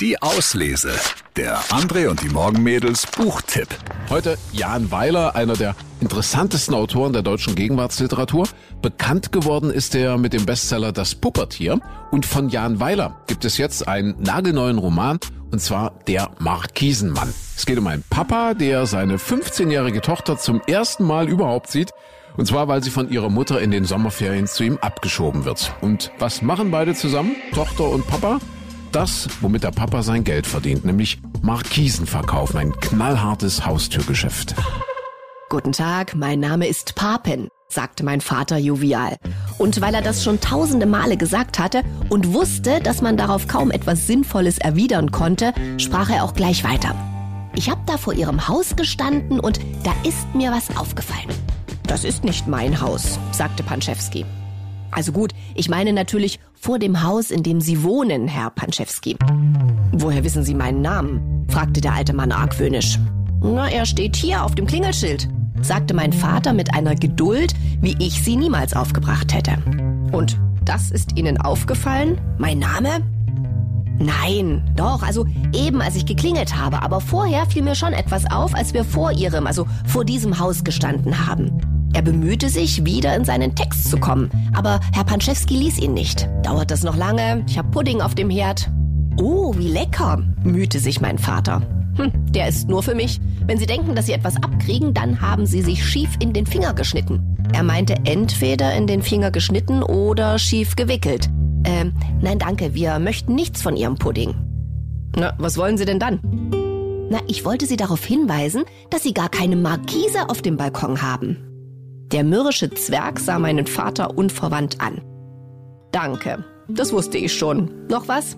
Die Auslese. Der André und die Morgenmädels Buchtipp. Heute Jan Weiler, einer der interessantesten Autoren der deutschen Gegenwartsliteratur. Bekannt geworden ist er mit dem Bestseller Das Puppertier. Und von Jan Weiler gibt es jetzt einen nagelneuen Roman, und zwar Der Markisenmann. Es geht um einen Papa, der seine 15-jährige Tochter zum ersten Mal überhaupt sieht. Und zwar, weil sie von ihrer Mutter in den Sommerferien zu ihm abgeschoben wird. Und was machen beide zusammen? Tochter und Papa? Das, womit der Papa sein Geld verdient, nämlich Markisen verkaufen, ein knallhartes Haustürgeschäft. Guten Tag, mein Name ist Papen, sagte mein Vater jovial. Und weil er das schon tausende Male gesagt hatte und wusste, dass man darauf kaum etwas Sinnvolles erwidern konnte, sprach er auch gleich weiter. Ich habe da vor ihrem Haus gestanden und da ist mir was aufgefallen. Das ist nicht mein Haus, sagte Panschewski. Also gut, ich meine natürlich vor dem Haus, in dem Sie wohnen, Herr Panschewski. Woher wissen Sie meinen Namen? fragte der alte Mann argwöhnisch. Na, er steht hier auf dem Klingelschild, sagte mein Vater mit einer Geduld, wie ich sie niemals aufgebracht hätte. Und das ist Ihnen aufgefallen? Mein Name? Nein, doch, also eben als ich geklingelt habe, aber vorher fiel mir schon etwas auf, als wir vor Ihrem, also vor diesem Haus gestanden haben. Er bemühte sich, wieder in seinen Text zu kommen, aber Herr Panschewski ließ ihn nicht. Dauert das noch lange? Ich hab Pudding auf dem Herd. Oh, wie lecker, mühte sich mein Vater. Hm, der ist nur für mich. Wenn Sie denken, dass Sie etwas abkriegen, dann haben Sie sich schief in den Finger geschnitten. Er meinte entweder in den Finger geschnitten oder schief gewickelt. Ähm, nein, danke, wir möchten nichts von Ihrem Pudding. Na, was wollen Sie denn dann? Na, ich wollte Sie darauf hinweisen, dass Sie gar keine Markise auf dem Balkon haben. Der mürrische Zwerg sah meinen Vater unverwandt an. Danke, das wusste ich schon. Noch was?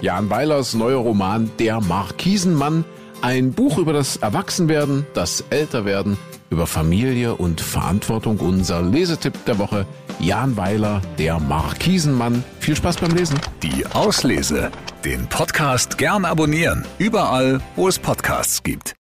Jan Weilers neuer Roman Der Markisenmann, ein Buch über das Erwachsenwerden, das Älterwerden, über Familie und Verantwortung. Unser Lesetipp der Woche, Jan Weiler, Der Markisenmann. Viel Spaß beim Lesen. Die Auslese. Den Podcast gern abonnieren. Überall, wo es Podcasts gibt.